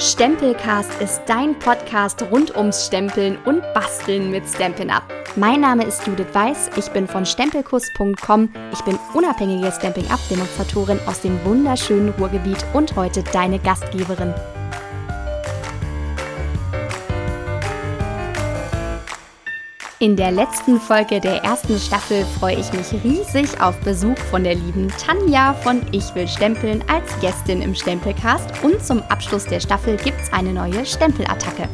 Stempelcast ist dein Podcast rund ums Stempeln und Basteln mit Stampin' Up. Mein Name ist Judith Weiß, ich bin von stempelkurs.com. Ich bin unabhängige Stampin' Up Demonstratorin aus dem wunderschönen Ruhrgebiet und heute deine Gastgeberin. In der letzten Folge der ersten Staffel freue ich mich riesig auf Besuch von der lieben Tanja von Ich will stempeln als Gästin im Stempelcast und zum Abschluss der Staffel gibt's eine neue Stempelattacke.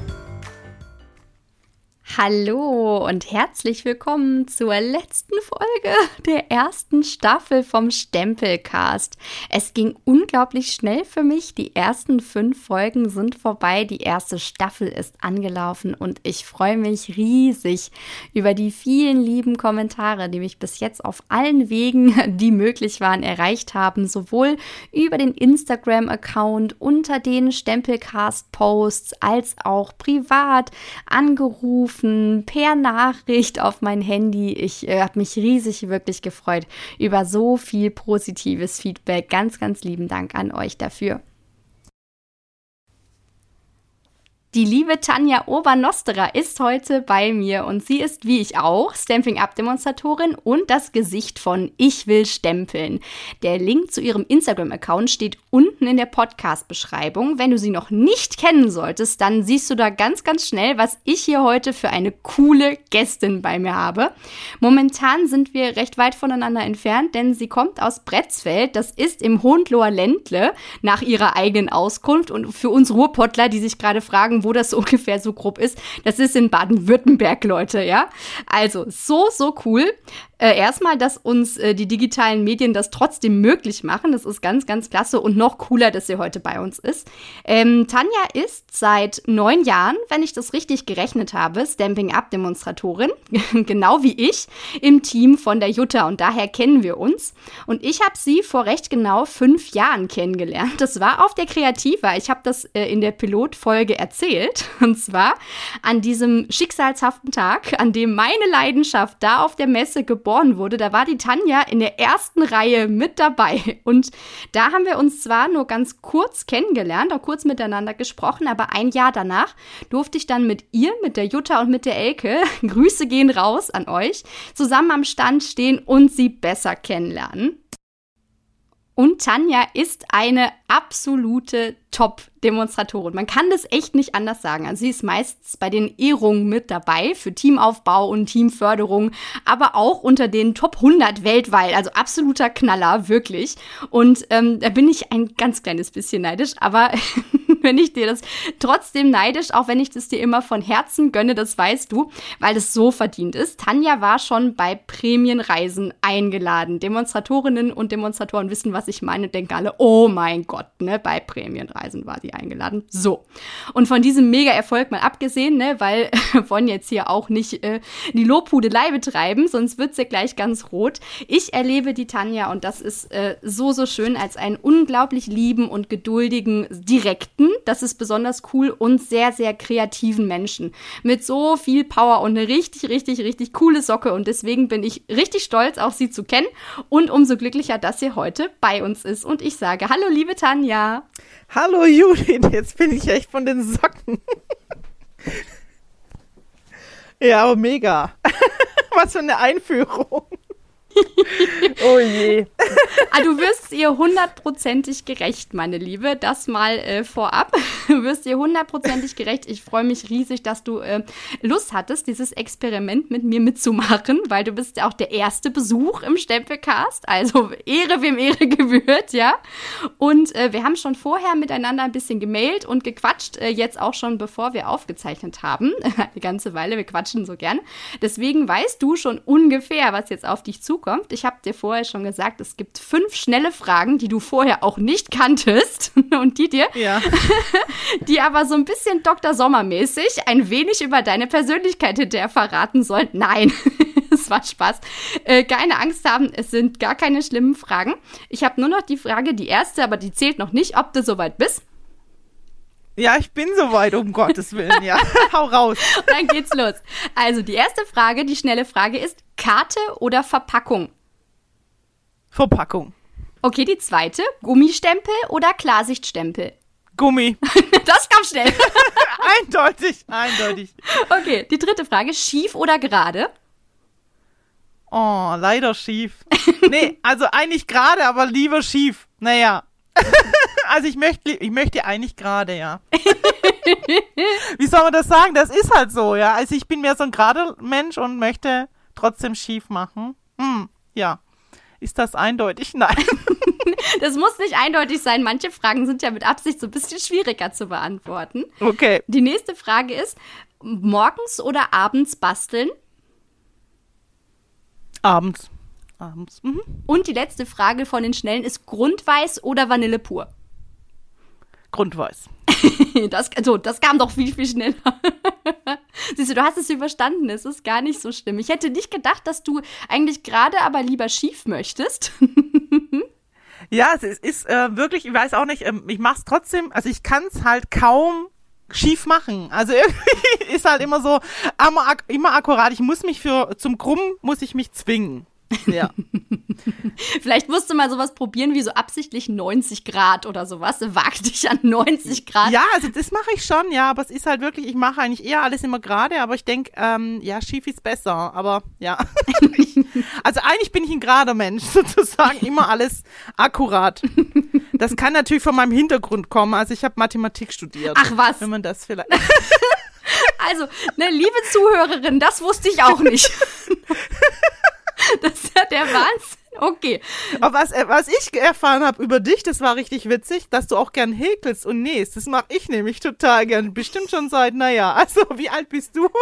Hallo und herzlich willkommen zur letzten Folge der ersten Staffel vom Stempelcast. Es ging unglaublich schnell für mich. Die ersten fünf Folgen sind vorbei. Die erste Staffel ist angelaufen und ich freue mich riesig über die vielen lieben Kommentare, die mich bis jetzt auf allen Wegen, die möglich waren, erreicht haben. Sowohl über den Instagram-Account, unter den Stempelcast-Posts, als auch privat angerufen Anrufen, per Nachricht auf mein Handy. Ich äh, habe mich riesig wirklich gefreut über so viel positives Feedback. Ganz, ganz lieben Dank an euch dafür. Die liebe Tanja Obernosterer ist heute bei mir und sie ist wie ich auch Stamping Up Demonstratorin und das Gesicht von Ich will stempeln. Der Link zu ihrem Instagram Account steht unten in der Podcast Beschreibung. Wenn du sie noch nicht kennen solltest, dann siehst du da ganz ganz schnell, was ich hier heute für eine coole Gästin bei mir habe. Momentan sind wir recht weit voneinander entfernt, denn sie kommt aus Bretzfeld, das ist im Hohenloher Ländle nach ihrer eigenen Auskunft und für uns Ruhrpottler, die sich gerade fragen, wo das ungefähr so grob ist. Das ist in Baden-Württemberg, Leute, ja. Also, so, so cool. Äh, erstmal, dass uns äh, die digitalen Medien das trotzdem möglich machen. Das ist ganz, ganz klasse und noch cooler, dass sie heute bei uns ist. Ähm, Tanja ist seit neun Jahren, wenn ich das richtig gerechnet habe, Stamping Up Demonstratorin, genau wie ich, im Team von der Jutta und daher kennen wir uns. Und ich habe sie vor recht genau fünf Jahren kennengelernt. Das war auf der Kreativa. Ich habe das äh, in der Pilotfolge erzählt. Und zwar an diesem schicksalshaften Tag, an dem meine Leidenschaft da auf der Messe geboren geboren wurde, da war die Tanja in der ersten Reihe mit dabei. Und da haben wir uns zwar nur ganz kurz kennengelernt, auch kurz miteinander gesprochen, aber ein Jahr danach durfte ich dann mit ihr, mit der Jutta und mit der Elke, Grüße gehen raus an euch, zusammen am Stand stehen und sie besser kennenlernen. Und Tanja ist eine absolute Top-Demonstratorin. Man kann das echt nicht anders sagen. Also sie ist meistens bei den Ehrungen mit dabei für Teamaufbau und Teamförderung, aber auch unter den Top 100 weltweit. Also absoluter Knaller, wirklich. Und ähm, da bin ich ein ganz kleines bisschen neidisch, aber wenn ich dir das trotzdem neidisch, auch wenn ich das dir immer von Herzen gönne, das weißt du, weil es so verdient ist. Tanja war schon bei Prämienreisen eingeladen. Demonstratorinnen und Demonstratoren wissen, was ich meine, denken alle, oh mein Gott. Gott, ne, bei Prämienreisen war sie eingeladen. So. Und von diesem Mega-Erfolg mal abgesehen, ne, weil wir wollen jetzt hier auch nicht äh, die Lobhudelei betreiben, sonst wird sie gleich ganz rot. Ich erlebe die Tanja und das ist äh, so, so schön als einen unglaublich lieben und geduldigen, direkten, das ist besonders cool und sehr, sehr kreativen Menschen. Mit so viel Power und eine richtig, richtig, richtig coole Socke und deswegen bin ich richtig stolz, auch sie zu kennen und umso glücklicher, dass sie heute bei uns ist. Und ich sage, hallo liebe Tanja. Hallo Judith, jetzt bin ich echt von den Socken. ja, mega. Was für eine Einführung. oh je. Ah, du wirst ihr hundertprozentig gerecht, meine Liebe. Das mal äh, vorab. Du wirst ihr hundertprozentig gerecht. Ich freue mich riesig, dass du äh, Lust hattest, dieses Experiment mit mir mitzumachen, weil du bist ja auch der erste Besuch im Stempelcast. Also Ehre, wem Ehre gebührt, ja. Und äh, wir haben schon vorher miteinander ein bisschen gemailt und gequatscht, äh, jetzt auch schon bevor wir aufgezeichnet haben. Eine ganze Weile, wir quatschen so gern. Deswegen weißt du schon ungefähr, was jetzt auf dich zukommt kommt. Ich habe dir vorher schon gesagt, es gibt fünf schnelle Fragen, die du vorher auch nicht kanntest und die dir, ja. die aber so ein bisschen Dr. Sommermäßig ein wenig über deine Persönlichkeit hinterher verraten sollen. Nein, es war Spaß. Äh, keine Angst haben, es sind gar keine schlimmen Fragen. Ich habe nur noch die Frage, die erste, aber die zählt noch nicht, ob du soweit bist. Ja, ich bin soweit, um Gottes Willen, ja. Hau raus. Dann geht's los. Also, die erste Frage, die schnelle Frage ist: Karte oder Verpackung? Verpackung. Okay, die zweite: Gummistempel oder Klarsichtstempel? Gummi. Das kam schnell. eindeutig, eindeutig. Okay, die dritte Frage. Schief oder gerade? Oh, leider schief. Nee, also eigentlich gerade, aber lieber schief. Naja. also ich möchte, ich möchte eigentlich gerade, ja. Wie soll man das sagen? Das ist halt so, ja. Also ich bin mehr so ein gerade Mensch und möchte trotzdem schief machen. Hm, ja. Ist das eindeutig? Nein. Das muss nicht eindeutig sein. Manche Fragen sind ja mit Absicht so ein bisschen schwieriger zu beantworten. Okay. Die nächste Frage ist: Morgens oder abends basteln? Abends. Abends. Mhm. Und die letzte Frage von den Schnellen ist: Grundweiß oder Vanille pur? Grundweiß. Das, so, das kam doch viel, viel schneller. Siehst du, du hast es überstanden. Es ist gar nicht so schlimm. Ich hätte nicht gedacht, dass du eigentlich gerade aber lieber schief möchtest. Ja, es ist, ist äh, wirklich, ich weiß auch nicht, ähm, ich mach's trotzdem, also ich kann's halt kaum schief machen. Also irgendwie ist halt immer so immer, immer akkurat. Ich muss mich für zum Krummen muss ich mich zwingen. Ja. Vielleicht musst du mal sowas probieren wie so absichtlich 90 Grad oder sowas. Wag dich an 90 Grad. ja, also das mache ich schon, ja, aber es ist halt wirklich, ich mache eigentlich eher alles immer gerade, aber ich denke, ähm, ja, schief ist besser, aber ja. also eigentlich bin ich ein gerader Mensch, sozusagen, immer alles akkurat. Das kann natürlich von meinem Hintergrund kommen, also ich habe Mathematik studiert. Ach was. Wenn man das vielleicht. Also, ne, liebe Zuhörerin, das wusste ich auch nicht. Das ist ja der Wahnsinn. Okay. Aber was, äh, was ich erfahren habe über dich, das war richtig witzig, dass du auch gern häkelst und nähst. Das mache ich nämlich total gern. Bestimmt schon seit, naja, also wie alt bist du?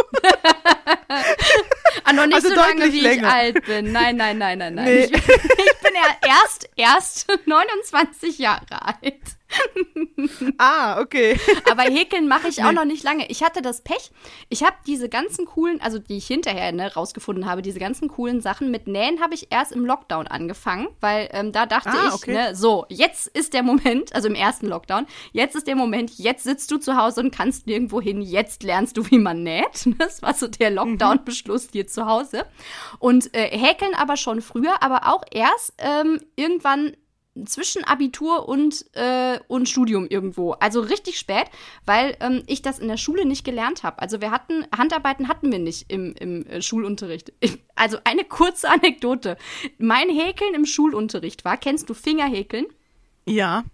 Ah, noch nicht Also so lange, deutlich wie länger. ich alt bin. Nein, nein, nein, nein, nein. Nee. Ich, ich bin ja erst, erst 29 Jahre alt. ah, okay. Aber Häkeln mache ich auch Nee. noch nicht lange. Ich hatte das Pech. Ich habe diese ganzen coolen, also die ich hinterher ne, rausgefunden habe, diese ganzen coolen Sachen mit Nähen habe ich erst im Lockdown angefangen, weil ähm, da dachte Ah, ich, okay. ne, so, jetzt ist der Moment, also im ersten Lockdown, jetzt ist der Moment, jetzt sitzt du zu Hause und kannst nirgendwo hin, jetzt lernst du, wie man näht. Das war so der Lockdown-Beschluss hier zu Hause. Und äh, Häkeln aber schon früher, aber auch erst ähm, irgendwann zwischen Abitur und, äh, und Studium irgendwo. Also richtig spät, weil ähm, ich das in der Schule nicht gelernt habe. Also wir hatten, Handarbeiten hatten wir nicht im, im äh, Schulunterricht. Ich, also eine kurze Anekdote. Mein Häkeln im Schulunterricht war, kennst du Fingerhäkeln? Ja.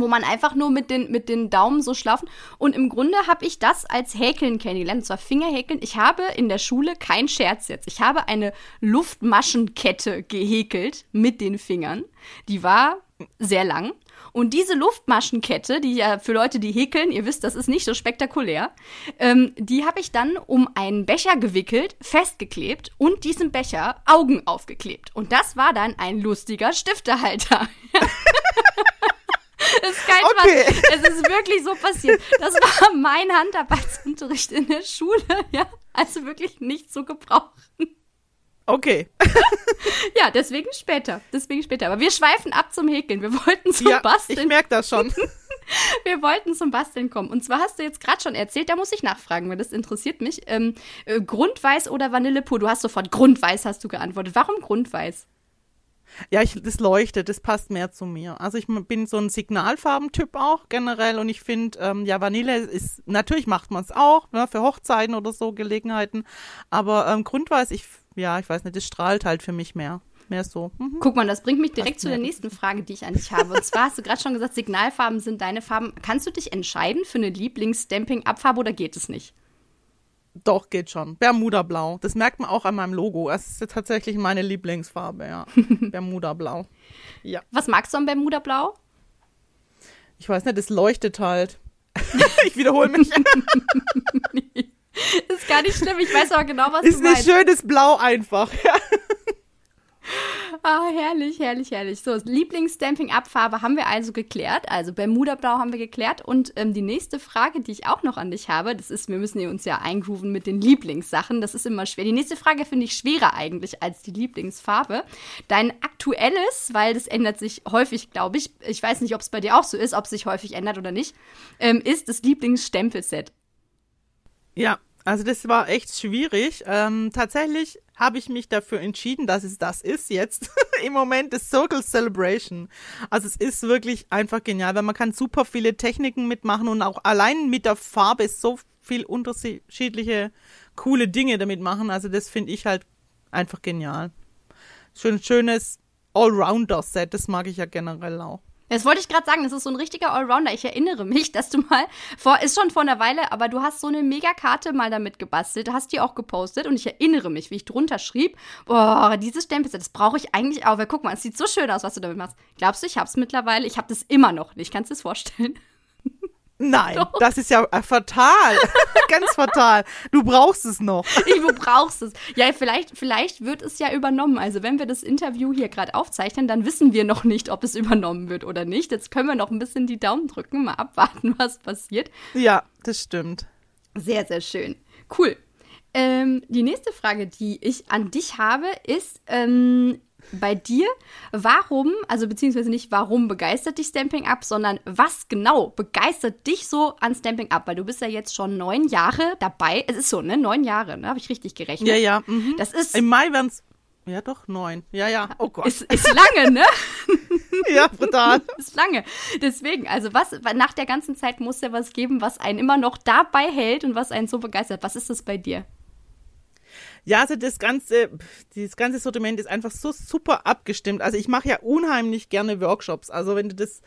Wo man einfach nur mit den, mit den Daumen so schlafen. Und im Grunde habe ich das als Häkeln kennengelernt, und zwar Fingerhäkeln. Ich habe in der Schule, kein Scherz jetzt, ich habe eine Luftmaschenkette gehäkelt mit den Fingern. Die war sehr lang. Und diese Luftmaschenkette, die ja für Leute, die häkeln, ihr wisst, das ist nicht so spektakulär, ähm, die habe ich dann um einen Becher gewickelt, festgeklebt und diesem Becher Augen aufgeklebt. Und das war dann ein lustiger Stiftehalter. Das ist kein Okay. Spaß. Es ist wirklich so passiert. Das war mein Handarbeitsunterricht in der Schule, ja. Also wirklich nicht zu gebrauchen. Okay. Ja, deswegen später. Deswegen später. Aber wir schweifen ab zum Häkeln. Wir wollten zum ja, ich Basteln. merke das schon. Wir wollten zum Basteln kommen. Und zwar hast du jetzt gerade schon erzählt, da muss ich nachfragen, weil das interessiert mich. Ähm, äh, Grundweiß oder Vanille pur? Du hast sofort Grundweiß hast du geantwortet. Warum Grundweiß? Ja, ich, das leuchtet, das passt mehr zu mir. Also ich bin so ein Signalfarbentyp auch generell und ich finde, ähm, ja, Vanille ist, natürlich macht man es auch, ne, für Hochzeiten oder so Gelegenheiten, aber ähm, Grundweiß, ich, ja, ich weiß nicht, das strahlt halt für mich mehr. Mehr so. Mhm. Guck mal, das bringt mich direkt Passt zu der nächsten Frage, die ich an dich habe. Und zwar hast du gerade schon gesagt, Signalfarben sind deine Farben. Kannst du dich entscheiden für eine Lieblings-Stamping-Abfarbe oder geht es nicht? Doch, geht schon. Bermuda Blau. Das merkt man auch an meinem Logo. Es ist tatsächlich meine Lieblingsfarbe, ja. Bermuda Blau. Ja. Was magst du am Bermuda-Blau? Ich weiß nicht, es leuchtet halt. ich wiederhole mich. Ist gar nicht schlimm, ich weiß aber genau, was ist du ein meinst. schönes Blau einfach. Ah, herrlich, herrlich, herrlich. So, Lieblings-Stamping-Abfarbe haben wir also geklärt. Also Bermuda-Blau haben wir geklärt. Und ähm, die nächste Frage, die ich auch noch an dich habe, das ist, wir müssen uns ja eingrooven mit den Lieblingssachen. Das ist immer schwer. Die nächste Frage finde ich schwerer eigentlich als die Lieblingsfarbe. Dein aktuelles, weil das ändert sich häufig, glaube ich. Ich weiß nicht, ob es bei dir auch so ist, ob es sich häufig ändert oder nicht, ähm, ist das Lieblingsstempelset. Ja, also das war echt schwierig. Ähm, tatsächlich habe ich mich dafür entschieden, dass es das ist jetzt. im Moment das Circle Celebration. Also es ist wirklich einfach genial, weil man kann super viele Techniken mitmachen und auch allein mit der Farbe so viel unterschiedliche coole Dinge damit machen. Also das finde ich halt einfach genial. Schön schönes Allrounder-Set, das mag ich ja generell auch. Das wollte ich gerade sagen, das ist so ein richtiger Allrounder. Ich erinnere mich, dass du mal, vor, ist schon vor einer Weile, aber du hast so eine Megakarte mal damit gebastelt, hast die auch gepostet und ich erinnere mich, wie ich drunter schrieb, boah, dieses Stempelset, das brauche ich eigentlich auch, weil guck mal, es sieht so schön aus, was du damit machst. Glaubst du, ich habe es mittlerweile? Ich habe das immer noch nicht. Kannst du es vorstellen? Nein, Doch. das ist ja äh, fatal. Ganz fatal. Du brauchst es noch. Ich, du brauchst es. Ja, vielleicht, vielleicht wird es ja übernommen. Also, wenn wir das Interview hier gerade aufzeichnen, dann wissen wir noch nicht, ob es übernommen wird oder nicht. Jetzt können wir noch ein bisschen die Daumen drücken, mal abwarten, was passiert. Ja, das stimmt. Sehr, sehr schön. Cool. Ähm, die nächste Frage, die ich an dich habe, ist, ähm, bei dir. Warum, also beziehungsweise nicht warum begeistert dich Stamping Up, sondern was genau begeistert dich so an Stamping Up? Weil du bist ja jetzt schon neun Jahre dabei. Es ist so, ne? Neun Jahre, ne? Habe ich richtig gerechnet. Ja, ja. Mhm. Das ist. Im Mai werden es. Ja, doch, neun. Ja, ja. Oh Gott. Ist, ist lange, ne? ja, brutal. ist lange. Deswegen, also was, nach der ganzen Zeit muss ja was geben, was einen immer noch dabei hält und was einen so begeistert. Was ist das bei dir? Ja, also das ganze, dieses ganze Sortiment ist einfach so super abgestimmt. Also ich mache ja unheimlich gerne Workshops. Also wenn du das,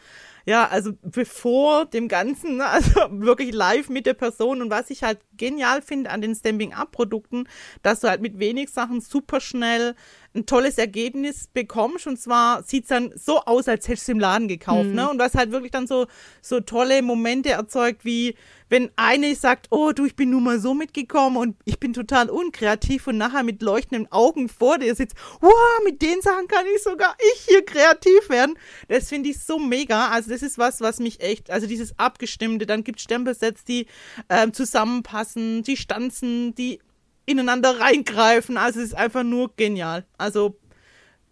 ja, also bevor dem Ganzen, ne, also wirklich live mit der Person und was ich halt genial finde an den Stamping-Up-Produkten, dass du halt mit wenig Sachen super schnell ein tolles Ergebnis bekommst. Und zwar sieht's dann so aus, als hättest du es im Laden gekauft. Mhm. Ne? Und was halt wirklich dann so, so tolle Momente erzeugt, wie wenn eine sagt, oh du, ich bin nun mal so mitgekommen und ich bin total unkreativ und nachher mit leuchtenden Augen vor dir sitzt, wow, mit den Sachen kann ich sogar ich hier kreativ werden. Das finde ich so mega. Also das ist was, was mich echt, also dieses Abgestimmte, dann gibt Stempelsets, die ähm, zusammenpassen, die stanzen, die ineinander reingreifen. Also es ist einfach nur genial. Also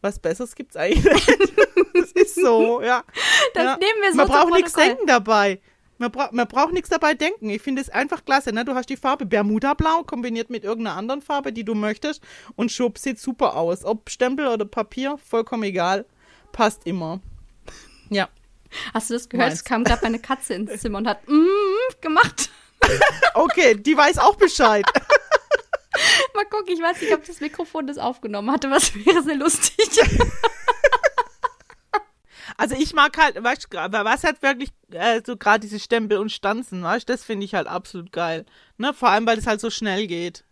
was Besseres gibt es eigentlich nicht. das ist so, ja. Das ja. nehmen wir so Man braucht nichts denken dabei. Man, bra man braucht nichts dabei denken. Ich finde es einfach klasse. Ne? Du hast die Farbe Bermuda-Blau kombiniert mit irgendeiner anderen Farbe, die du möchtest. Und schub sieht super aus. Ob Stempel oder Papier, vollkommen egal. Passt immer. Ja. Hast du das gehört? Es kam gerade eine Katze ins Zimmer und hat mm gemacht. okay, die weiß auch Bescheid. Mal gucken, ich weiß nicht, ob das Mikrofon das aufgenommen hatte, was wäre sehr lustig. Also ich mag halt, weißt du, was hat wirklich äh, so gerade diese Stempel und Stanzen, weißt du, das finde ich halt absolut geil. Ne? Vor allem, weil es halt so schnell geht.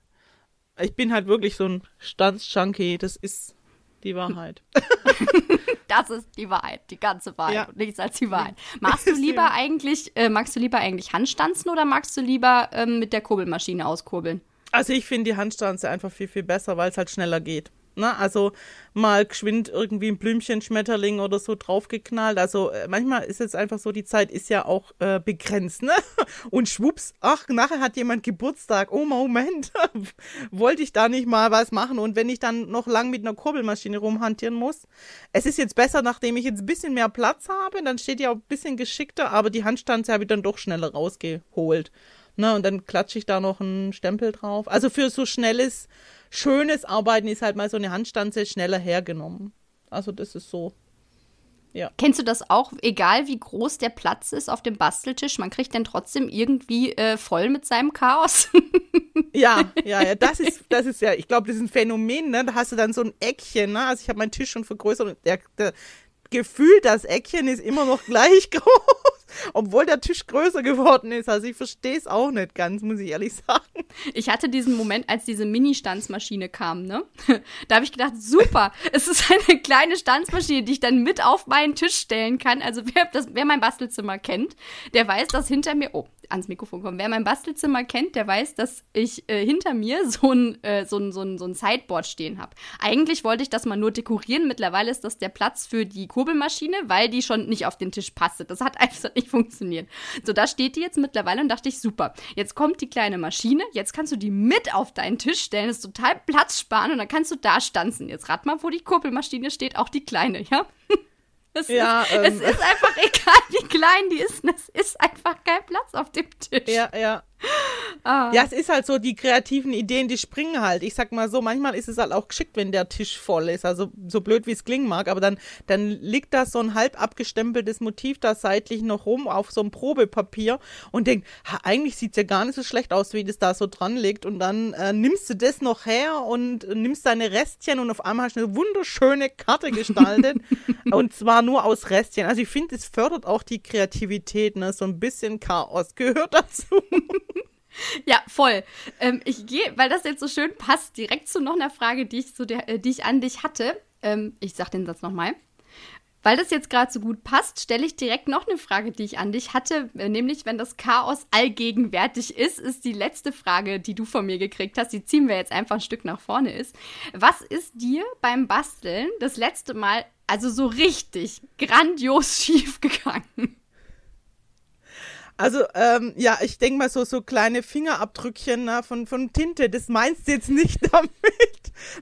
Ich bin halt wirklich so ein Stanz-Junkie, das ist die Wahrheit. das ist die Wahrheit, die ganze Wahrheit ja. und nichts als die Wahrheit. Magst du lieber eigentlich, äh, magst du lieber eigentlich Handstanzen oder magst du lieber ähm, mit der Kurbelmaschine auskurbeln? Also ich finde die Handstanze einfach viel, viel besser, weil es halt schneller geht. Ne? Also mal geschwind irgendwie ein Blümchen, Schmetterling oder so draufgeknallt. Also äh, manchmal ist es einfach so, die Zeit ist ja auch äh, begrenzt, ne? Und schwupps, ach, nachher hat jemand Geburtstag. Oh Moment, wollte ich da nicht mal was machen. Und wenn ich dann noch lang mit einer Kurbelmaschine rumhantieren muss, es ist jetzt besser, nachdem ich jetzt ein bisschen mehr Platz habe, dann steht ja auch ein bisschen geschickter, aber die Handstanze habe ich dann doch schneller rausgeholt. Ne, und dann klatsche ich da noch einen Stempel drauf. Also für so schnelles, schönes Arbeiten ist halt mal so eine Handstanze schneller hergenommen. Also das ist so. Ja. Kennst du das auch, egal wie groß der Platz ist auf dem Basteltisch, man kriegt dann trotzdem irgendwie äh, voll mit seinem Chaos? ja, ja, ja, das ist, das ist ja, ich glaube, das ist ein Phänomen, ne? Da hast du dann so ein Eckchen, ne? Also ich habe meinen Tisch schon vergrößert und der, der, gefühlt, das Eckchen ist immer noch gleich groß, obwohl der Tisch größer geworden ist. Also ich verstehe es auch nicht ganz, muss ich ehrlich sagen. Ich hatte diesen Moment, als diese Mini-Stanzmaschine kam, ne? Da habe ich gedacht, super, es ist eine kleine Stanzmaschine, die ich dann mit auf meinen Tisch stellen kann. Also wer, das, wer mein Bastelzimmer kennt, der weiß, dass hinter mir, oh, ans Mikrofon kommen. Wer mein Bastelzimmer kennt, der weiß, dass ich äh, hinter mir so ein, äh, so ein, so ein, so ein Sideboard stehen habe. Eigentlich wollte ich das mal nur dekorieren. Mittlerweile ist das der Platz für die Kurbelmaschine, weil die schon nicht auf den Tisch passte. Das hat einfach nicht funktioniert. So, da steht die jetzt mittlerweile und dachte ich, super. Jetzt kommt die kleine Maschine. Jetzt kannst du die mit auf deinen Tisch stellen. Das ist total platzsparend und dann kannst du da stanzen. Jetzt rat mal, wo die Kurbelmaschine steht, auch die kleine, ja? Es, ja, ist, ähm, es ist einfach egal, wie klein die ist. Es ist einfach kein Platz auf dem Tisch. Ja, ja. Ah. Ja, es ist halt so, die kreativen Ideen, die springen halt. Ich sag mal so, manchmal ist es halt auch geschickt, wenn der Tisch voll ist. Also so blöd wie es klingen mag, aber dann, dann liegt da so ein halb abgestempeltes Motiv da seitlich noch rum auf so einem Probepapier und denkt, ha, eigentlich sieht's ja gar nicht so schlecht aus, wie das da so dran liegt. Und dann äh, nimmst du das noch her und nimmst deine Restchen und auf einmal hast du eine wunderschöne Karte gestaltet. und zwar nur aus Restchen. Also ich finde, es fördert auch die Kreativität, ne? So ein bisschen Chaos gehört dazu. Ja, voll. Ähm, ich gehe, weil das jetzt so schön passt, direkt zu noch einer Frage, die ich, so der, äh, die ich an dich hatte. Ähm, ich sag den Satz nochmal. Weil das jetzt gerade so gut passt, stelle ich direkt noch eine Frage, die ich an dich hatte. Äh, nämlich, wenn das Chaos allgegenwärtig ist, ist die letzte Frage, die du von mir gekriegt hast. Die ziehen wir jetzt einfach ein Stück nach vorne ist. Was ist dir beim Basteln das letzte Mal, also so richtig grandios schief gegangen? Also, ähm, ja, ich denke mal so, so kleine Fingerabdrückchen na, von, von Tinte, das meinst du jetzt nicht damit.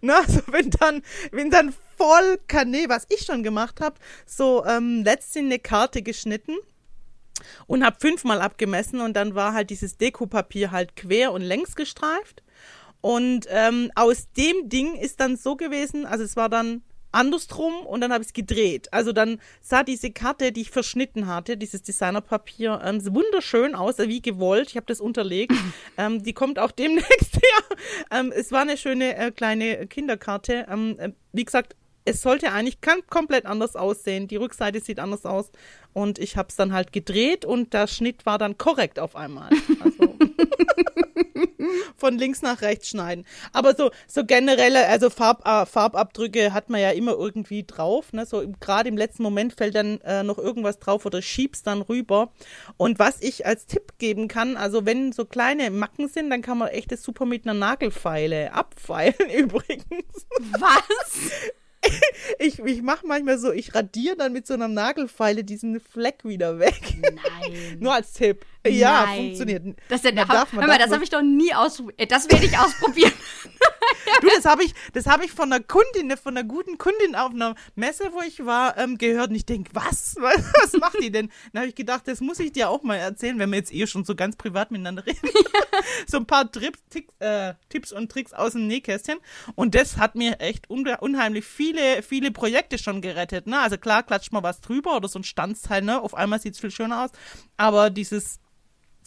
Na, also wenn dann, wenn dann voll Kanä, was ich schon gemacht habe, so ähm, letztens eine Karte geschnitten und habe fünfmal abgemessen und dann war halt dieses Dekopapier halt quer und längs gestreift. Und ähm, aus dem Ding ist dann so gewesen, also es war dann andersrum und dann habe ich es gedreht. Also dann sah diese Karte, die ich verschnitten hatte, dieses Designerpapier, ähm, wunderschön aus, wie gewollt. Ich habe das unterlegt. ähm, die kommt auch demnächst her. Ähm, es war eine schöne äh, kleine Kinderkarte. Ähm, äh, wie gesagt, es sollte eigentlich komplett anders aussehen. Die Rückseite sieht anders aus. Und ich habe es dann halt gedreht und der Schnitt war dann korrekt auf einmal. Also von links nach rechts schneiden. Aber so, so generelle, also Farb, äh, Farbabdrücke hat man ja immer irgendwie drauf. Ne? So gerade im letzten Moment fällt dann äh, noch irgendwas drauf oder schiebst dann rüber. Und was ich als Tipp geben kann, also wenn so kleine Macken sind, dann kann man echt das super mit einer Nagelfeile abfeilen übrigens. Was? ich, ich mache manchmal so, ich radiere dann mit so einer Nagelfeile diesen Fleck wieder weg. Nein. Nur als Tipp. Ja, Nein. funktioniert. Das, ist ja, darf man, hör mal, das habe ich doch nie ausprobiert. Das werde ich ausprobieren. du, das habe ich, das habe ich von einer Kundin, von einer guten Kundin auf einer Messe, wo ich war, ähm, gehört. Und ich denke, was? Was macht die denn? Dann habe ich gedacht, das muss ich dir auch mal erzählen, wenn wir jetzt eh schon so ganz privat miteinander reden. so ein paar Trips, Ticks, äh, Tipps und Tricks aus dem Nähkästchen. Und das hat mir echt unheimlich viele, viele Projekte schon gerettet. Ne? Also klar, klatscht mal was drüber oder so ein Stanzteil, ne? Auf einmal sieht es viel schöner aus. Aber dieses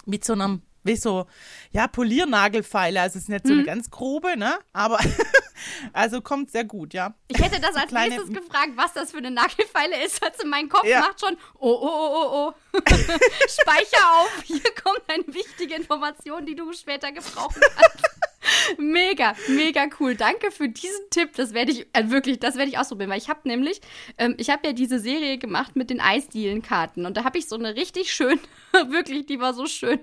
mit so einem, wie so, ja, Poliernagelfeile. Also es ist nicht so eine mhm. ganz grobe, ne? Aber also kommt sehr gut, ja. Ich hätte das als Kleine, nächstes gefragt, was das für eine Nagelfeile ist. Also mein Kopf ja. macht schon, oh, oh, oh, oh, oh. Speicher auf, hier kommt eine wichtige Information, die du später gebrauchen kannst. Mega, mega cool. Danke für diesen Tipp. Das werde ich äh, wirklich, das werde ich ausprobieren, weil ich habe nämlich, ähm, ich habe ja diese Serie gemacht mit den Eisdielenkarten und da habe ich so eine richtig schön, wirklich, die war so schön,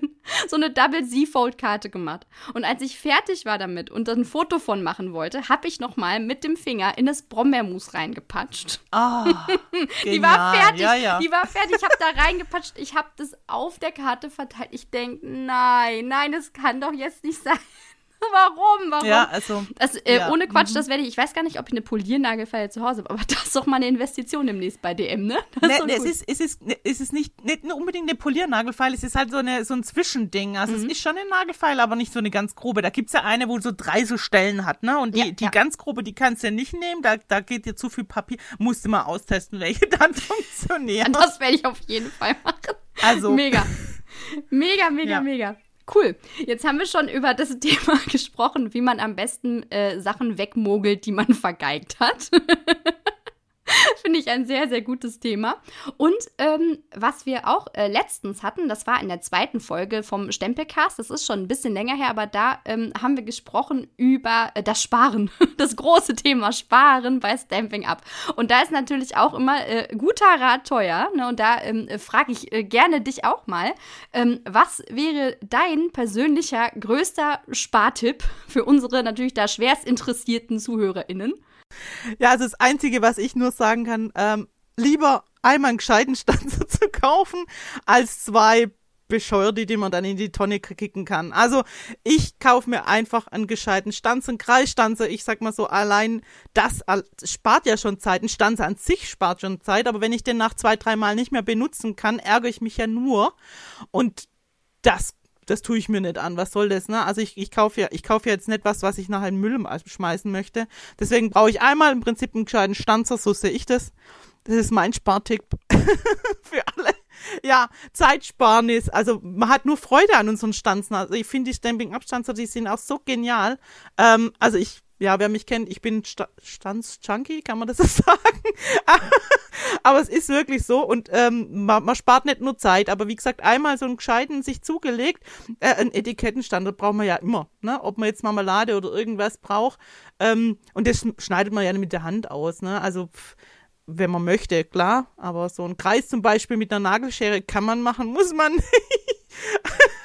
so eine Double Z-Fold Karte gemacht. Und als ich fertig war damit und ein Foto von machen wollte, habe ich noch mal mit dem Finger in das Brombeermus reingepatscht. Oh, die war fertig. Ja, ja. Die war fertig. Ich habe da reingepatscht. Ich habe das auf der Karte verteilt. Ich denke, nein, nein, das kann doch jetzt nicht sein. Warum? Warum? Ja, also. Das, äh, ja. Ohne Quatsch, mhm. das werde ich. Ich weiß gar nicht, ob ich eine Poliernagelfeile zu Hause habe, aber das ist doch mal eine Investition demnächst bei DM, ne? ne, ne es, ist, es, ist, es ist nicht, nicht unbedingt eine Poliernagelfeile, es ist halt so, eine, so ein Zwischending. Also, mhm. es ist schon eine Nagelfeile, aber nicht so eine ganz grobe. Da gibt es ja eine, wo so drei so Stellen hat, ne? Und die, ja, die ja. ganz grobe, die kannst du ja nicht nehmen. Da, da geht dir zu viel Papier. Musst du mal austesten, welche dann funktionieren. Das werde ich auf jeden Fall machen. Also. Mega. Mega, mega, mega. Cool. Jetzt haben wir schon über das Thema gesprochen, wie man am besten äh, Sachen wegmogelt, die man vergeigt hat. Finde ich ein sehr, sehr gutes Thema. Und ähm, was wir auch äh, letztens hatten, das war in der zweiten Folge vom Stempelcast, das ist schon ein bisschen länger her, aber da ähm, haben wir gesprochen über äh, das Sparen, das große Thema Sparen bei Stamping Up. Und da ist natürlich auch immer äh, guter Rat teuer. Ne? Und da ähm, frage ich äh, gerne dich auch mal, ähm, was wäre dein persönlicher größter Spartipp für unsere natürlich da schwerst interessierten ZuhörerInnen? Ja, also das Einzige, was ich nur sagen kann, ähm, lieber einmal einen gescheiten Stanzer zu kaufen, als zwei bescheuerte, die man dann in die Tonne kicken kann. Also ich kaufe mir einfach einen gescheiten Stanzer, einen Kreisstanzer. Ich sag mal so, allein das spart ja schon Zeit. Ein Stanzer an sich spart schon Zeit, aber wenn ich den nach zwei, drei Mal nicht mehr benutzen kann, ärgere ich mich ja nur. Und das das tue ich mir nicht an. Was soll das, ne? Also ich, ich kaufe ja, ich kaufe ja jetzt nicht was, was ich nachher in Müll schmeißen möchte. Deswegen brauche ich einmal im Prinzip einen gescheiten Stanzer, so sehe ich das. Das ist mein Spartipp für alle. Ja, Zeitsparnis. Also man hat nur Freude an unseren Stanzen. Also ich finde die Stamping-Up-Stanzer, die sind auch so genial. Ähm, also ich ja, wer mich kennt, ich bin Sta Stanz-Junkie, kann man das so sagen? aber es ist wirklich so und ähm, man, man, spart nicht nur Zeit, aber wie gesagt, einmal so einen gescheiten sich zugelegt, äh, ein Etikettenstandard braucht man ja immer, ne? ob man jetzt Marmelade oder irgendwas braucht ähm, und das schneidet man ja mit der Hand aus, ne? also pff, wenn man möchte, klar, aber so ein Kreis zum Beispiel mit einer Nagelschere kann man machen, muss man nicht.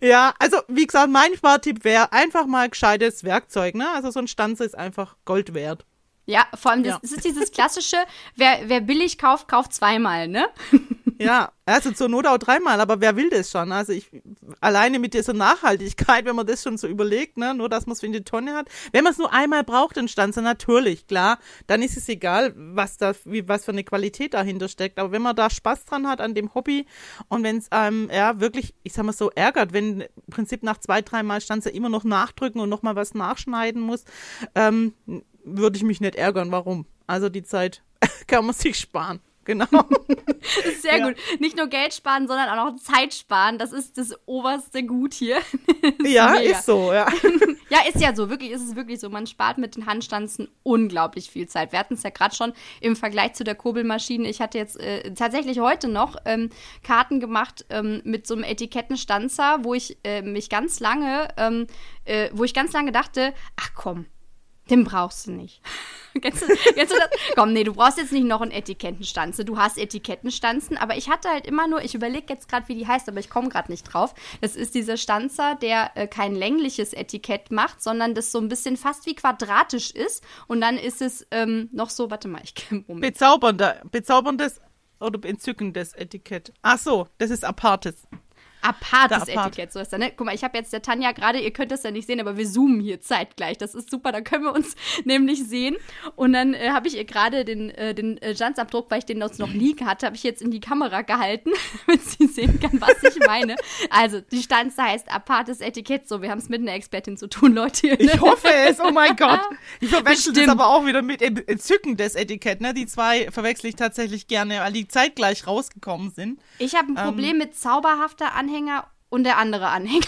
Ja, also wie gesagt, mein Spartipp wäre einfach mal gescheites Werkzeug, ne? Also so ein Stanzer ist einfach Gold wert. Ja, vor allem, das, ja. das ist dieses klassische, wer, wer billig kauft, kauft zweimal, ne? Ja, also zur Not auch dreimal, aber wer will das schon? Also ich, alleine mit dieser Nachhaltigkeit, wenn man das schon so überlegt, ne, nur dass man es für die Tonne hat. Wenn man es nur einmal braucht, den Stanzer, natürlich, klar, dann ist es egal, was da, wie, was für eine Qualität dahinter steckt. Aber wenn man da Spaß dran hat an dem Hobby und wenn es einem, ähm, ja, wirklich, ich sag mal so, ärgert, wenn im Prinzip nach zwei, dreimal Stanzer immer noch nachdrücken und nochmal was nachschneiden muss, ähm, würde ich mich nicht ärgern. Warum? Also die Zeit kann man sich sparen. Genau. das ist sehr ja. gut. Nicht nur Geld sparen, sondern auch noch Zeit sparen. Das ist das oberste Gut hier. ist ja, mega. ist so, ja. ja, ist ja so. Wirklich ist es wirklich so. Man spart mit den Handstanzen unglaublich viel Zeit. Wir hatten es ja gerade schon im Vergleich zu der Kurbelmaschine. Ich hatte jetzt äh, tatsächlich heute noch ähm, Karten gemacht ähm, mit so einem Etikettenstanzer, wo ich äh, mich ganz lange, ähm, äh, wo ich ganz lange dachte, ach komm, den brauchst du nicht. kennst, du, kennst du das? Komm, nee, du brauchst jetzt nicht noch einen Etikettenstanze. Du hast Etikettenstanzen, aber ich hatte halt immer nur, ich überlege jetzt gerade, wie die heißt, aber ich komme gerade nicht drauf. Das ist dieser Stanzer, der äh, kein längliches Etikett macht, sondern das so ein bisschen fast wie quadratisch ist. Und dann ist es ähm, noch so, warte mal, ich Moment. Bezaubernder, bezauberndes oder entzückendes Etikett. Ach so, das ist apartes apartes Etikett, so ist das, ne? Guck mal, ich habe jetzt der Tanja gerade, ihr könnt das ja nicht sehen, aber wir zoomen hier zeitgleich. Das ist super, da können wir uns nämlich sehen. Und dann äh, habe ich ihr gerade den, äh, den äh, Jansabdruck, weil ich den noch liegen hatte, habe ich jetzt in die Kamera gehalten, damit sie sehen kann, was ich meine. Also, die Stanze heißt apartes Etikett. So, wir haben es mit einer Expertin zu tun, Leute. Ne? Ich hoffe es, oh mein Gott. Ich verwechsel das aber auch wieder mit entzückendes Etikett, ne? Die zwei verwechsel ich tatsächlich gerne, weil die zeitgleich rausgekommen sind. Ich habe ein Problem ähm, mit zauberhafter Anhänger Anhänger und der andere Anhänger.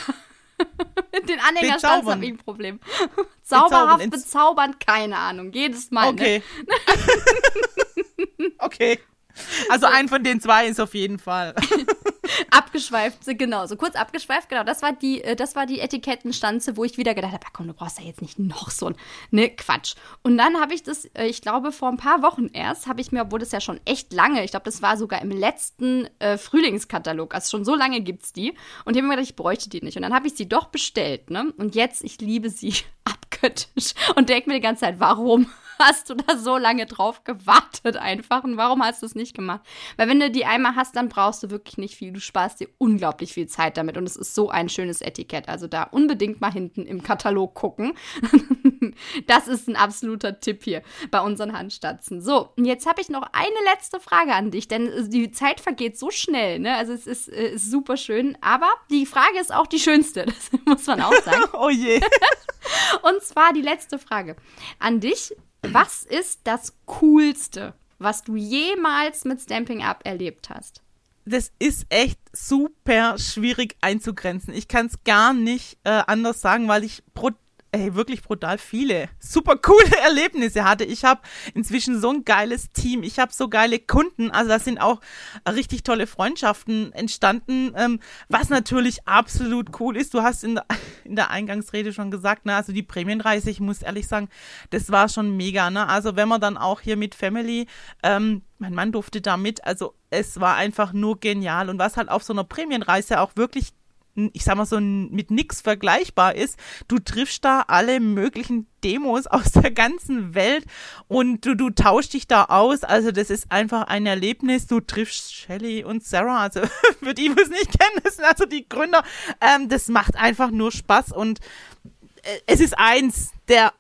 Mit den Anhängerstanzen habe ich ein Problem. Zauberhaft, bezaubernd, keine Ahnung. Jedes Mal. Okay. Ne? okay. Also ein von den zwei ist auf jeden Fall. abgeschweift, genau, so kurz abgeschweift, genau. Das war die, äh, das war die Etikettenstanze, wo ich wieder gedacht habe, komm, du brauchst ja jetzt nicht noch so ein, ne, Quatsch. Und dann habe ich das, äh, ich glaube, vor ein paar Wochen erst, habe ich mir, obwohl das ja schon echt lange, ich glaube, das war sogar im letzten äh, Frühlingskatalog, also schon so lange gibt es die. Und ich habe mir gedacht, ich bräuchte die nicht. Und dann habe ich sie doch bestellt, ne? Und jetzt, ich liebe sie abgöttisch und denke mir die ganze Zeit, warum? hast du da so lange drauf gewartet einfach und warum hast du es nicht gemacht? Weil wenn du die einmal hast, dann brauchst du wirklich nicht viel. Du sparst dir unglaublich viel Zeit damit und es ist so ein schönes Etikett. Also da unbedingt mal hinten im Katalog gucken. das ist ein absoluter Tipp hier bei unseren Handstanzen. So, und jetzt habe ich noch eine letzte Frage an dich, denn die Zeit vergeht so schnell, ne? Also es ist, äh, ist super schön, aber die Frage ist auch die schönste, das muss man auch sagen. oh je. und zwar die letzte Frage an dich. Was ist das Coolste, was du jemals mit Stamping Up erlebt hast? Das ist echt super schwierig einzugrenzen. Ich kann es gar nicht äh, anders sagen, weil ich pro ey, wirklich brutal viele super coole Erlebnisse hatte. Ich habe inzwischen so ein geiles Team. Ich habe so geile Kunden. Also da sind auch richtig tolle Freundschaften entstanden, ähm, was natürlich absolut cool ist. Du hast in der, in der Eingangsrede schon gesagt, ne, also die Prämienreise, ich muss ehrlich sagen, das war schon mega. Ne? Also wenn man dann auch hier mit Family, ähm, mein Mann durfte da mit, also es war einfach nur genial. Und was halt auf so einer Prämienreise auch wirklich ich sag mal so, mit nix vergleichbar ist. Du triffst da alle möglichen Demos aus der ganzen Welt und du, du tauschst dich da aus. Also das ist einfach ein Erlebnis. Du triffst Shelly und Sarah, also für die, die es nicht kennen, das sind also die Gründer. Ähm, das macht einfach nur Spaß und äh, es ist eins der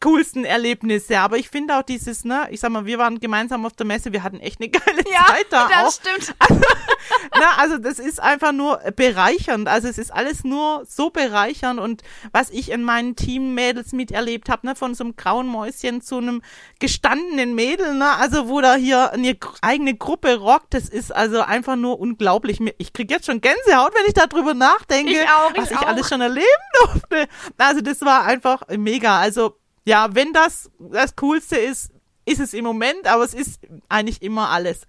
coolsten Erlebnisse. Aber ich finde auch dieses, ne, ich sag mal, wir waren gemeinsam auf der Messe, wir hatten echt eine geile ja, Zeit da das auch. stimmt. na, also das ist einfach nur bereichernd. Also es ist alles nur so bereichernd und was ich in meinen Teammädels miterlebt habe, ne, von so einem grauen Mäuschen zu einem gestandenen Mädel, ne, also wo da hier eine eigene Gruppe rockt, das ist also einfach nur unglaublich. Ich krieg jetzt schon Gänsehaut, wenn ich darüber nachdenke, ich auch, was ich, ich auch. alles schon erleben durfte. Also das war einfach mega. Also ja, wenn das das Coolste ist, ist es im Moment, aber es ist eigentlich immer alles.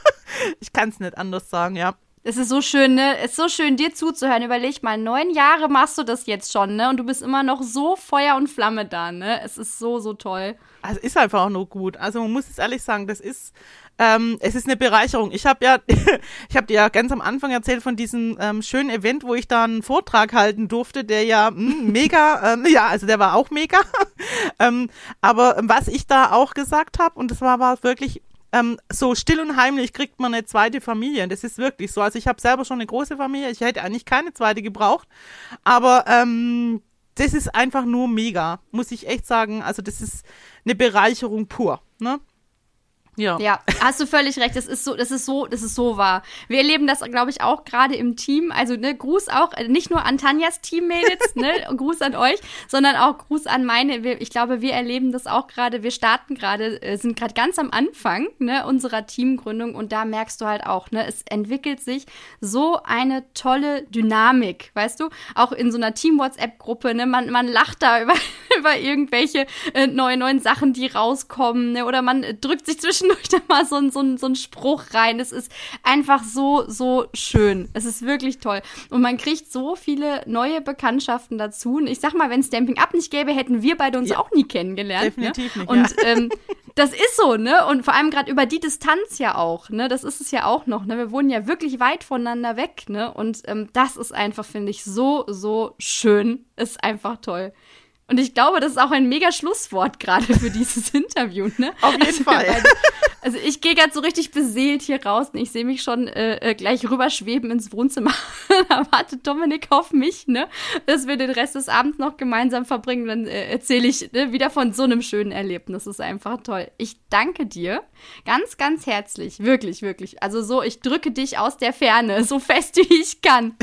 ich kann es nicht anders sagen, ja. Es ist so schön, ne? Es ist so schön, dir zuzuhören. Überleg mal, neun Jahre machst du das jetzt schon, ne? Und du bist immer noch so Feuer und Flamme da, ne? Es ist so, so toll. Also ist einfach auch nur gut. Also man muss es ehrlich sagen, das ist, ähm, es ist eine Bereicherung. Ich habe ja, ich habe dir ja ganz am Anfang erzählt von diesem ähm, schönen Event, wo ich da einen Vortrag halten durfte, der ja mh, hm, mega, ähm, ja, also der war auch mega. ähm, aber was ich da auch gesagt habe, und das war, war wirklich ähm, so still und heimlich kriegt man eine zweite Familie. Das ist wirklich so. Also ich habe selber schon eine große Familie. Ich hätte eigentlich keine zweite gebraucht. Aber ähm, das ist einfach nur mega, muss ich echt sagen. Also das ist eine Bereicherung pur. Ne? Ja. Ja, hast du völlig recht. Das ist so, das ist so, das ist so wahr. Wir erleben das, glaube ich, auch gerade im Team. Also, ne, Gruß auch, äh, nicht nur an Tanjas Teammädels, ne, Gruß an euch, sondern auch Gruß an meine. Wir, ich glaube, wir erleben das auch gerade. Wir starten gerade, äh, sind gerade ganz am Anfang, ne, unserer Teamgründung und da merkst du halt auch, ne, es entwickelt sich so eine tolle Dynamik, weißt du? Auch in so einer Team-WhatsApp-Gruppe, ne, man, man lacht da über, über irgendwelche äh, neuen, neuen Sachen, die rauskommen, ne, oder man drückt sich zwischen zwischendurch da mal so, so, so ein Spruch rein. Es ist einfach so, so schön. Es ist wirklich toll. Und man kriegt so viele neue Bekanntschaften dazu. Und ich sag mal, wenn es Stamping Up nicht gäbe, hätten wir beide uns ja. auch nie kennengelernt. Ne? Definitiv ne? nicht. Und ja. ähm, das ist so, ne? Und vor allem gerade über die Distanz ja auch, ne? Das ist es ja auch noch, ne? Wir wohnen ja wirklich weit voneinander weg, ne? Und ähm, das ist einfach, finde ich, so, so schön. Ist einfach toll. Und ich glaube, das ist auch ein mega Schlusswort gerade für dieses Interview, ne? Auf jeden also, Fall. Also ich gehe gerade so richtig beseelt hier raus und ich sehe mich schon äh, äh gleich rüberschweben ins Wohnzimmer. da wartet Dominik auf mich, ne? Dass wir den Rest des Abends noch gemeinsam verbringen. Dann äh, erzähle ich ne, wieder von so einem schönen Erlebnis. Das ist einfach toll. Ich danke dir ganz, ganz herzlich. Wirklich, wirklich. Also so, ich drücke dich aus der Ferne, so fest wie ich kann.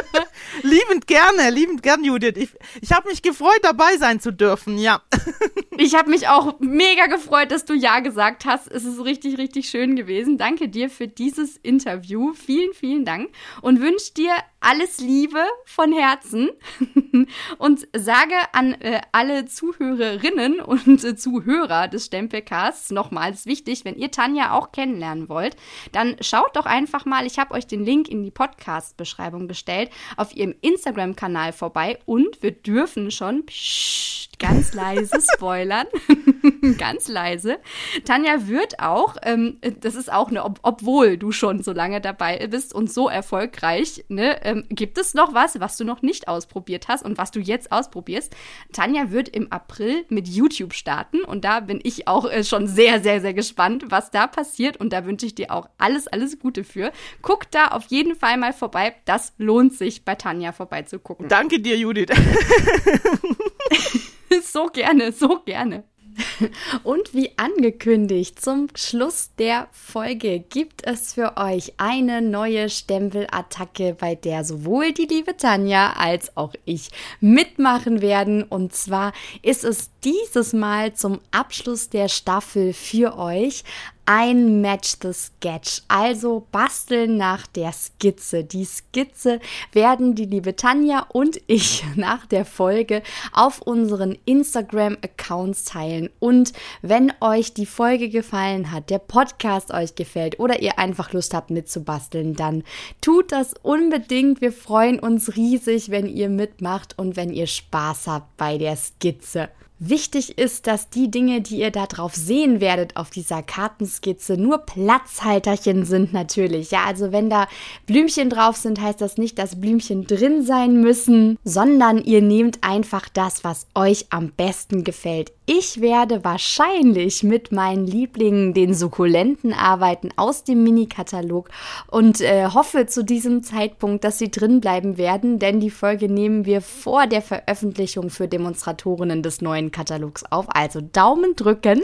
liebend gerne, liebend gern, Judith. Ich, ich habe mich gefreut, dabei sein zu dürfen, ja. ich habe mich auch mega gefreut, dass du Ja gesagt hast. Es ist ist richtig, richtig schön gewesen. Danke dir für dieses Interview. Vielen, vielen Dank und wünsche dir alles Liebe von Herzen und sage an äh, alle Zuhörerinnen und äh, Zuhörer des Stempelcasts nochmals wichtig, wenn ihr Tanja auch kennenlernen wollt, dann schaut doch einfach mal, ich habe euch den Link in die Podcast-Beschreibung gestellt, auf ihrem Instagram-Kanal vorbei und wir dürfen schon pssst, ganz leise spoilern, ganz leise. Tanja wird auch, ähm, das ist auch eine, ob, obwohl du schon so lange dabei bist und so erfolgreich, ne, ähm, gibt es noch was, was du noch nicht ausprobiert hast und was du jetzt ausprobierst? Tanja wird im April mit YouTube starten und da bin ich auch äh, schon sehr, sehr, sehr gespannt, was da passiert und da wünsche ich dir auch alles, alles Gute für. Guck da auf jeden Fall mal vorbei. Das lohnt sich, bei Tanja vorbeizugucken. Danke dir, Judith. so gerne, so gerne. Und wie angekündigt, zum Schluss der Folge gibt es für euch eine neue Stempelattacke, bei der sowohl die liebe Tanja als auch ich mitmachen werden. Und zwar ist es dieses Mal zum Abschluss der Staffel für euch ein Match the Sketch, also basteln nach der Skizze. Die Skizze werden die liebe Tanja und ich nach der Folge auf unseren Instagram-Accounts teilen. Und wenn euch die Folge gefallen hat, der Podcast euch gefällt oder ihr einfach Lust habt mitzubasteln, dann tut das unbedingt. Wir freuen uns riesig, wenn ihr mitmacht und wenn ihr Spaß habt bei der Skizze. Wichtig ist, dass die Dinge, die ihr da drauf sehen werdet auf dieser Kartenskizze, nur Platzhalterchen sind natürlich. Ja, also wenn da Blümchen drauf sind, heißt das nicht, dass Blümchen drin sein müssen, sondern ihr nehmt einfach das, was euch am besten gefällt. Ich werde wahrscheinlich mit meinen Lieblingen, den Sukkulenten, arbeiten aus dem Mini-Katalog und äh, hoffe zu diesem Zeitpunkt, dass sie drin bleiben werden, denn die Folge nehmen wir vor der Veröffentlichung für Demonstratorinnen des neuen Katalogs auf. Also Daumen drücken.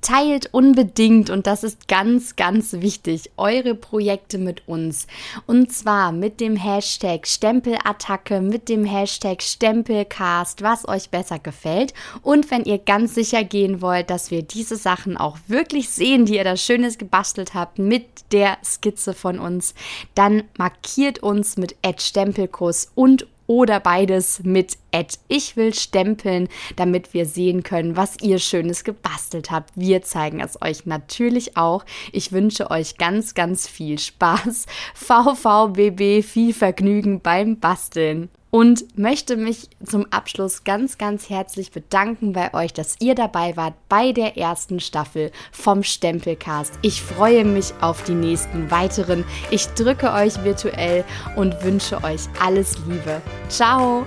Teilt unbedingt, und das ist ganz, ganz wichtig, eure Projekte mit uns. Und zwar mit dem Hashtag Stempelattacke, mit dem Hashtag Stempelcast, was euch besser gefällt. Und wenn ihr ganz sicher gehen wollt, dass wir diese Sachen auch wirklich sehen, die ihr da Schönes gebastelt habt mit der Skizze von uns, dann markiert uns mit Stempelkurs und oder beides mit. Ich will stempeln, damit wir sehen können, was ihr Schönes gebastelt habt. Wir zeigen es euch natürlich auch. Ich wünsche euch ganz, ganz viel Spaß. VVBB, viel Vergnügen beim Basteln und möchte mich zum Abschluss ganz, ganz herzlich bedanken bei euch, dass ihr dabei wart bei der ersten Staffel vom Stempelcast. Ich freue mich auf die nächsten weiteren. Ich drücke euch virtuell und wünsche euch alles Liebe. Ciao!